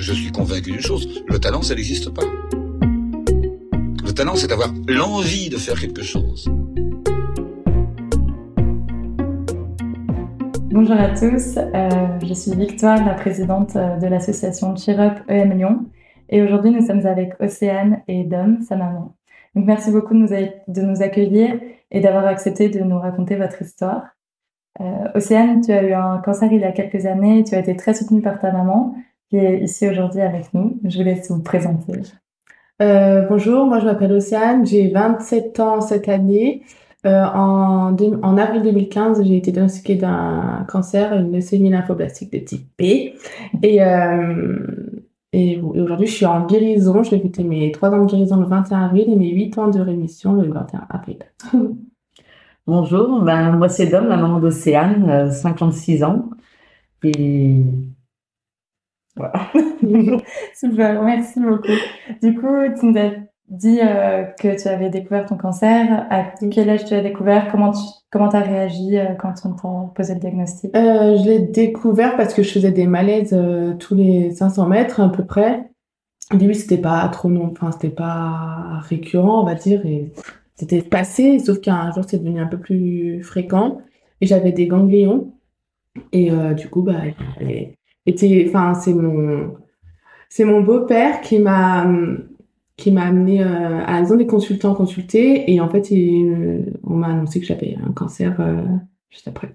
Je suis convaincu d'une chose, le talent, ça n'existe pas. Le talent, c'est d'avoir l'envie de faire quelque chose. Bonjour à tous, euh, je suis Victoire, la présidente de l'association Cheer Up EM Lyon. Et aujourd'hui, nous sommes avec Océane et Dom, sa maman. Merci beaucoup de nous, accueillir et d'avoir accepté de nous raconter votre histoire. Euh, Océane, tu as eu un cancer il y a quelques années tu as été très soutenue par ta maman qui est ici aujourd'hui avec nous. Je vous laisse vous présenter. Euh, bonjour, moi je m'appelle Océane, j'ai 27 ans cette année. Euh, en, en, avril 2015, j'ai été diagnostiquée d'un cancer, une leucémie lymphoblastique de type B. Et, euh, et, aujourd'hui, je suis en guérison. Je vais fêter mes 3 ans de guérison le 21 avril et mes 8 ans de rémission le 21 avril. Bonjour, ben, moi c'est Dom, la maman d'Océane, 56 ans. Et voilà. Super, merci beaucoup. Du coup, tu nous as dit euh, que tu avais découvert ton cancer. À quel âge tu as découvert? Comment tu comment as réagi euh, quand on t'a posé le diagnostic? Euh, Je l'ai découvert parce que je faisais des malaises tous les 500 mètres à peu près. Au début, c'était pas trop non, enfin c'était pas récurrent, on va dire, et c'était passé. Sauf qu'un jour, c'est devenu un peu plus fréquent et j'avais des ganglions. Et du coup, bah, enfin, c'est mon, c'est mon beau-père qui m'a, qui m'a amené euh, à la maison des consultants consulter et en fait, on m'a annoncé que j'avais un cancer euh, juste après.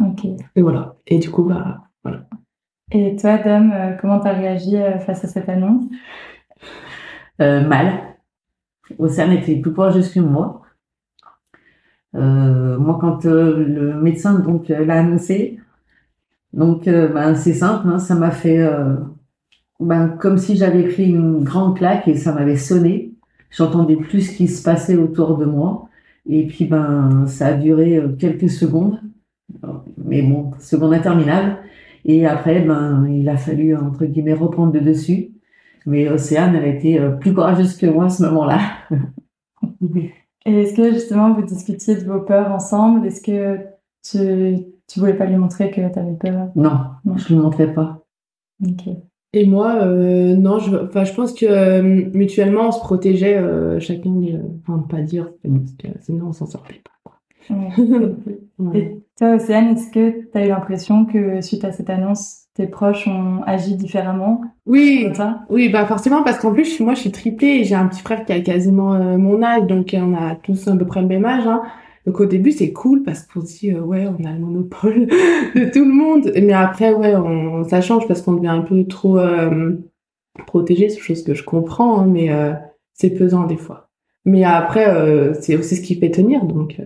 Ok. Et voilà. Et du coup, bah, voilà. Et toi, Dom, euh, comment tu as réagi face à cette annonce? Mal. Océane était plus proche que moi. moi, quand le médecin donc l'a annoncé, donc, euh, ben, c'est simple, hein, ça m'a fait euh, ben, comme si j'avais pris une grande claque et ça m'avait sonné. J'entendais plus ce qui se passait autour de moi. Et puis, ben, ça a duré euh, quelques secondes, mais bon, secondes interminables. Et après, ben, il a fallu, entre guillemets, reprendre le dessus. Mais Océane, elle a été plus courageuse que moi à ce moment-là. Et est-ce que justement vous discutiez de vos peurs ensemble? Est-ce que tu tu voulais pas lui montrer que tu avais peur? Non, non, je lui montrais pas. Ok. Et moi, euh, non, je, enfin, je pense que euh, mutuellement, on se protégeait euh, chacun, enfin, pas dire, parce que sinon on s'en sortait pas. Et toi, Océane, est-ce que tu as eu l'impression que suite à cette annonce, tes proches ont agi différemment? Oui, oui, bah forcément, parce qu'en plus, moi, je suis triplée et j'ai un petit frère qui a quasiment mon âge, donc on a tous à peu près le même âge. Hein. Donc au début c'est cool parce qu'on se dit euh, ouais on a le monopole de tout le monde. Mais après ouais on, ça change parce qu'on devient un peu trop euh, protégé, c'est chose que je comprends, hein, mais euh, c'est pesant des fois. Mais après euh, c'est aussi ce qui fait tenir donc.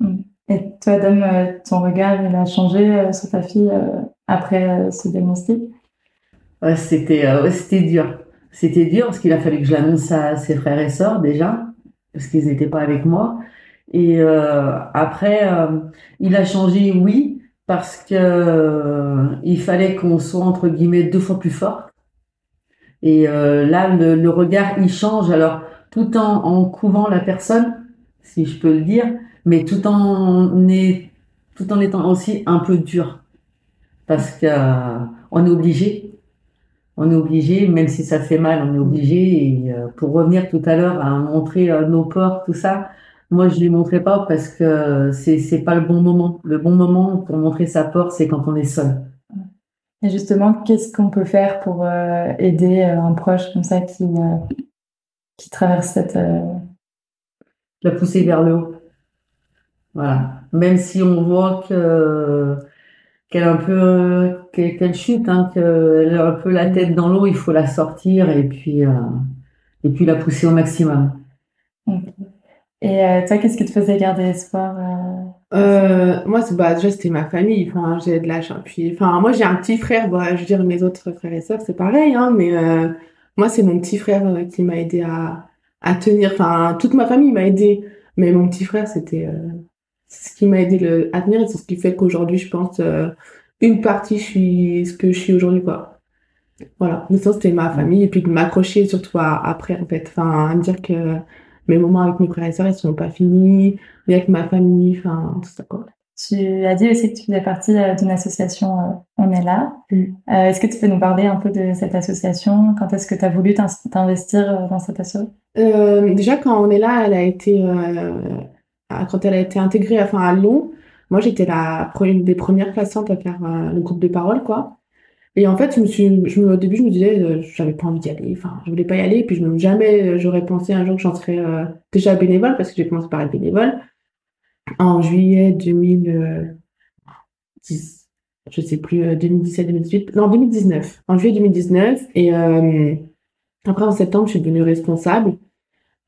Mm. Et toi Dom, ton regard il a changé sur ta fille après ce diagnostic? Ouais, C'était c'était dur. C'était dur parce qu'il a fallu que je l'annonce à ses frères et sœurs déjà parce qu'ils n'étaient pas avec moi. Et euh, après, euh, il a changé, oui, parce que euh, il fallait qu'on soit entre guillemets deux fois plus fort. Et là, le, regard, il change. Alors, tout en, en couvant la personne, si je peux le dire, mais tout en est, tout en étant aussi un peu dur, parce que on est obligé. On est obligé, même si ça fait mal, on est obligé. Et pour revenir tout à l'heure à montrer nos ports, tout ça, moi, je lui montrais pas parce que c'est c'est pas le bon moment. Le bon moment pour montrer sa peur, c'est quand on est seul. Et justement, qu'est-ce qu'on peut faire pour euh, aider euh, un proche comme ça qui euh, qui traverse cette la pousser vers le haut. Voilà. Même si on voit que qu'elle un peu qu'elle chute, hein, qu'elle a un peu la tête dans l'eau, il faut la sortir et puis et puis la pousser au maximum. Et euh, toi, qu'est-ce qui te faisait garder espoir euh, euh, Moi, c'est bah, déjà c'était ma famille. Enfin, j'ai de la chance. Puis, enfin, moi, j'ai un petit frère. Bah, je veux dire, mes autres frères et sœurs, c'est pareil. Hein, mais moi, c'est mon petit frère qui m'a aidé à, à tenir. Enfin, toute ma famille m'a aidé, mais mon petit frère, c'était ce qui m'a aidé le, à tenir et c'est ce qui fait qu'aujourd'hui, je pense, une partie, je suis ce que je suis aujourd'hui, quoi. Voilà. Mais ça, c'était ma famille et puis de m'accrocher surtout après, en fait. Enfin, à me dire que mes moments avec mes frères et sœurs, ils sont pas finis, ni avec ma famille, enfin, tout ça, quoi. Tu as dit aussi que tu faisais partie euh, d'une association euh, On est là. Mm. Euh, Est-ce que tu peux nous parler un peu de cette association? Quand est-ce que tu as voulu t'in- t'investir dans cette asso? Euh, déjà, quand on est là, elle a été, quand elle a été intégrée enfin, à Lyon, moi j'étais la une des premières patientes à faire euh, le groupe de parole, quoi. Et en fait, je me suis, je me, au début, je me disais, euh, j'avais pas envie d'y aller, enfin, je voulais pas y aller, puis je me, jamais euh, j'aurais pensé un jour que j'en serais euh, déjà bénévole, parce que j'ai commencé par être bénévole. En juillet 2010, je sais plus, euh, 2017, 2018, non, 2019, en juillet 2019, et euh, après en septembre, je suis devenue responsable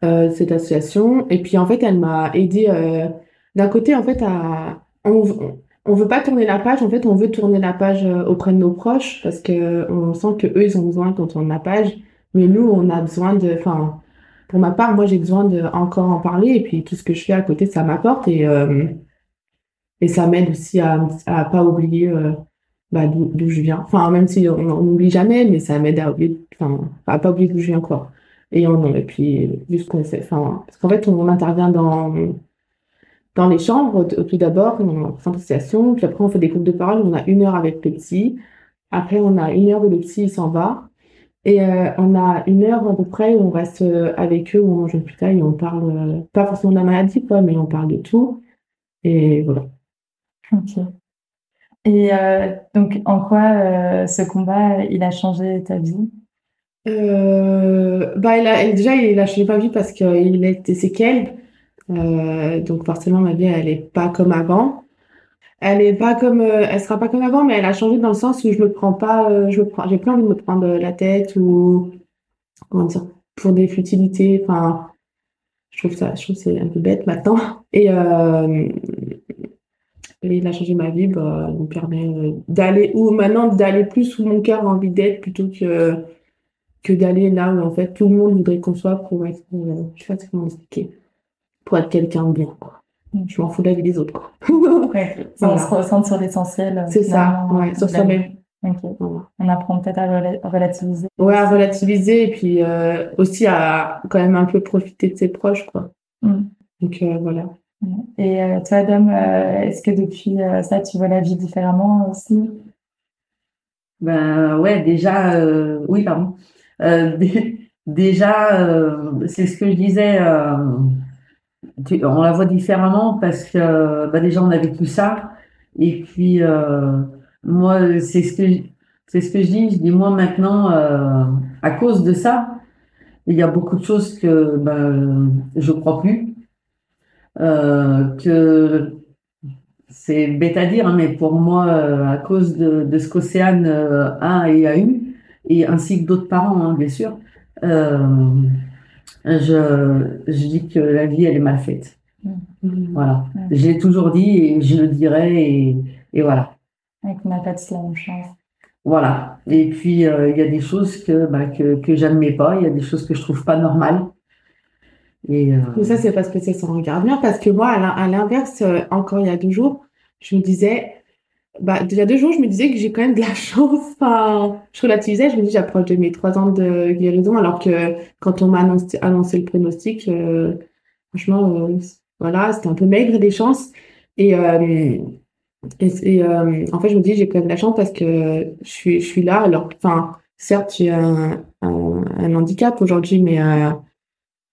euh, de cette association, et puis en fait, elle m'a aidé euh, d'un côté, en fait, à, on, on veut pas tourner la page, en fait, on veut tourner la page euh, auprès de nos proches, parce que on sent que eux, ils ont besoin qu'on tourne la page, mais nous, on a besoin de, enfin, pour ma part, moi, j'ai besoin de encore en parler, et puis tout ce que je fais à côté, ça m'apporte, et, euh, et ça m'aide aussi à, à pas oublier euh, bah, d'où je viens. Enfin, même si on n'oublie jamais, mais ça m'aide à oublier, enfin, à pas oublier d'où je viens, quoi. Et, on, et puis, ce qu'on fait, enfin, parce qu'en fait, on intervient dans, dans les chambres, tout d'abord, on présente l'association, puis après, on fait des groupes de parole, on a une heure avec le psy, après, on a une heure où le il s'en va, et euh, on a une heure à peu près où on reste euh, avec eux, où on mange une pita et on parle, euh, pas forcément de la maladie, quoi, mais on parle de tout. Et voilà. Ok. Et euh, donc, en quoi ce combat, il a changé ta vie? Bah, il a, déjà, il a changé ma vie parce qu'il a séquelles. Euh, donc, forcément, ma vie, elle est pas comme avant. Elle est pas comme, euh, elle sera pas comme avant, mais elle a changé dans le sens où je me prends pas, euh, je me j'ai plus envie de me prendre la tête ou, comment dire, pour des futilités. Enfin, je trouve ça, je trouve c'est un peu bête maintenant. Et, il a changé ma vie, bah, me permet d'aller, ou maintenant d'aller plus où mon cœur a envie d'être plutôt que, que d'aller là où en fait tout le monde voudrait qu'on soit pour être, je sais pas comment expliquer, pour être quelqu'un de bien, quoi. Je m'en fous de la vie des autres, quoi. Ouais, Voilà. On se recentre sur l'essentiel. euh, C'est ça, ouais, sur soi-même. Voilà. On apprend peut-être à rela- relativiser. Ouais, à relativiser et puis euh, aussi à quand même un peu profiter de ses proches, quoi. Mm. Donc euh, voilà. Et euh, toi, Dom, euh, est-ce que depuis euh, ça, tu vois la vie différemment aussi? Ben ouais, déjà, euh, oui, pardon. Euh, dé- déjà, euh, c'est ce que je disais, euh, on la voit différemment parce que bah déjà on a vécu ça. Et puis euh, moi, c'est ce que c'est ce que je dis. Je dis moi maintenant, euh, à cause de ça, il y a beaucoup de choses que ben je crois plus, euh, que c'est bête à dire, hein, mais pour moi, à cause de, de ce qu'Océane a et a eu, et ainsi que d'autres parents, hein, bien sûr, je, je dis que la vie, elle est mal faite. Mm. Voilà. Ouais. Je l'ai toujours dit et je le dirai, et, et voilà. et qu'on n'a pas tous la même chance Voilà. Et puis, euh, il y a des choses que, bah, que, que j'admets pas, il y a des choses que je trouve pas normales. Et, euh, Mais ça, c'est parce que c'est son regard bien, parce que moi, à l'inverse, euh, encore il y a deux jours, je me disais, bah, a deux jours, je me disais que j'ai quand même de la chance. Enfin, je relativisais, je me dis, j'approche de mes trois ans de guérison, alors que quand on m'a annoncé, annoncé le pronostic, euh, franchement, euh, voilà, c'était un peu maigre des chances. Et, euh, et, euh, en fait, je me dis, j'ai quand même de la chance parce que je suis, je suis là. Alors, enfin, certes, j'ai un, un, un handicap aujourd'hui, mais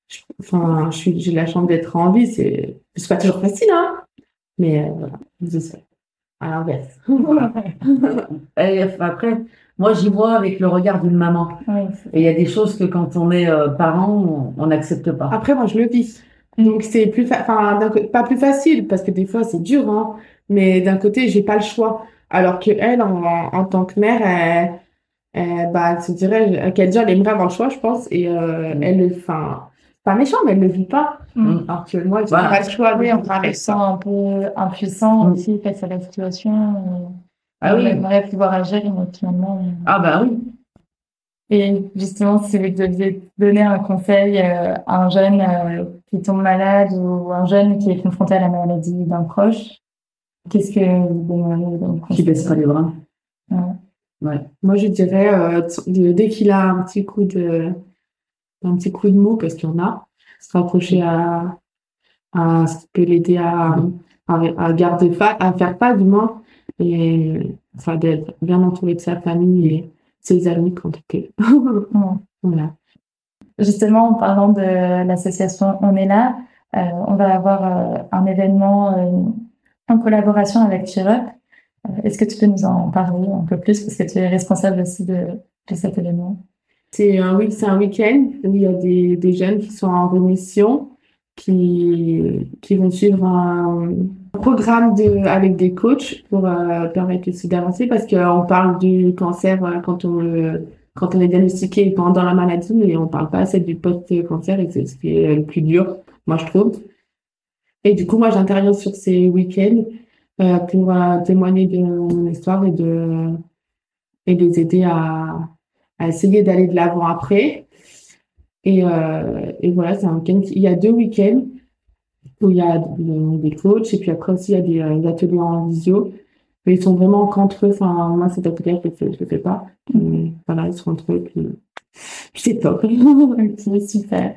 je- enfin, j'ai la chance d'être en vie. C'est, c'est pas toujours facile, hein. Mais voilà, je sais. À l'inverse. et, après, moi, j'y vois avec le regard d'une maman. Oui, Et il y a des choses que quand on est euh, parent, on n'accepte pas. Après, moi, je le vis. Donc, c'est plus, enfin, d'un côté- pas plus facile, parce que des fois, c'est dur, hein. Mais d'un côté, j'ai pas le choix. Alors que elle, en, en tant que mère, elle, elle, bah, elle se dirait, qu'elle déjà, elle aimerait avoir le choix, je pense. Et, euh, Mm. elle, le- enfin, pas méchant, mais elle le vit pas. Mm. Alors que moi, j'ai pas le choix. Oui, on se sent un peu impuissant Mm. aussi face à la situation. Ah on oui. aimerait pouvoir agir, mais finalement. euh, Ah bah oui. Et justement, si vous deviez donner un conseil euh, à un jeune euh, qui tombe malade ou un jeune qui est confronté à la maladie d'un proche, qu'est-ce que vous donneriez comme Qui conseil? Baisse pas les bras. Ouais. Ouais. Moi, je dirais, euh, dès qu'il a un petit coup de, un petit coup de mou, parce qu'il y en a, se rapprocher à, à ce peut l'aider à, à à, garder fa à faire pas du moins, et enfin d'être bien entouré de sa famille et ses amis quand il voilà. Justement, en parlant de l'association On est là, euh, on va avoir euh, un événement euh, en collaboration avec Cheer Est-ce que tu peux nous en parler un peu plus parce que tu es responsable aussi de, de cet événement? C'est un, oui, c'est un week-end où il y a des, des jeunes qui sont en remission, qui, qui vont suivre un programme de, avec des coachs pour permettre aussi d'avancer parce qu'on parle du cancer quand on quand on est diagnostiqué pendant la maladie, mais on parle pas assez du post-cancer et c'est ce qui est le plus dur moi je trouve. Et du coup, moi j'interviens sur ces week-ends euh, pour euh, témoigner de mon histoire et de et les aider à, à essayer d'aller de l'avant après. Et, euh, et voilà, c'est un week-end. Il y a deux week-ends où il y a des coachs et puis après aussi il y a des, euh, ateliers en visio. Mais ils sont vraiment qu'entre eux. Enfin, moi, cet atelier, je ne le fais pas. Mais, voilà, ils sont entre eux. Puis, c'est top. c'est super.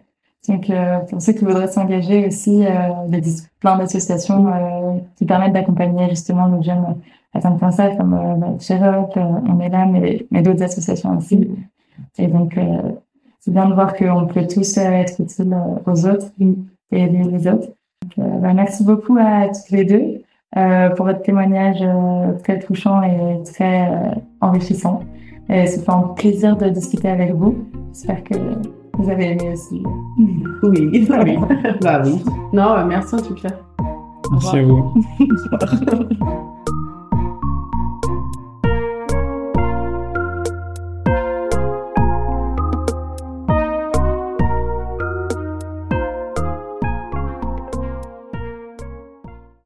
Donc, euh, pour ceux qui voudraient s'engager aussi, euh, il y a plein d'associations euh, qui permettent d'accompagner justement nos jeunes atteints de cancer, comme euh, On est là, mais, mais d'autres associations aussi. Et donc, c'est bien de voir qu'on peut tous être utiles aux autres et aider les autres. Donc, bah, merci beaucoup à tous les deux pour votre témoignage très touchant et très enrichissant. Et ça fait un plaisir de discuter avec vous. J'espère que vous avez aimé aussi. Oui, oui. bah oui. Non, merci en tout cas. Merci à vous.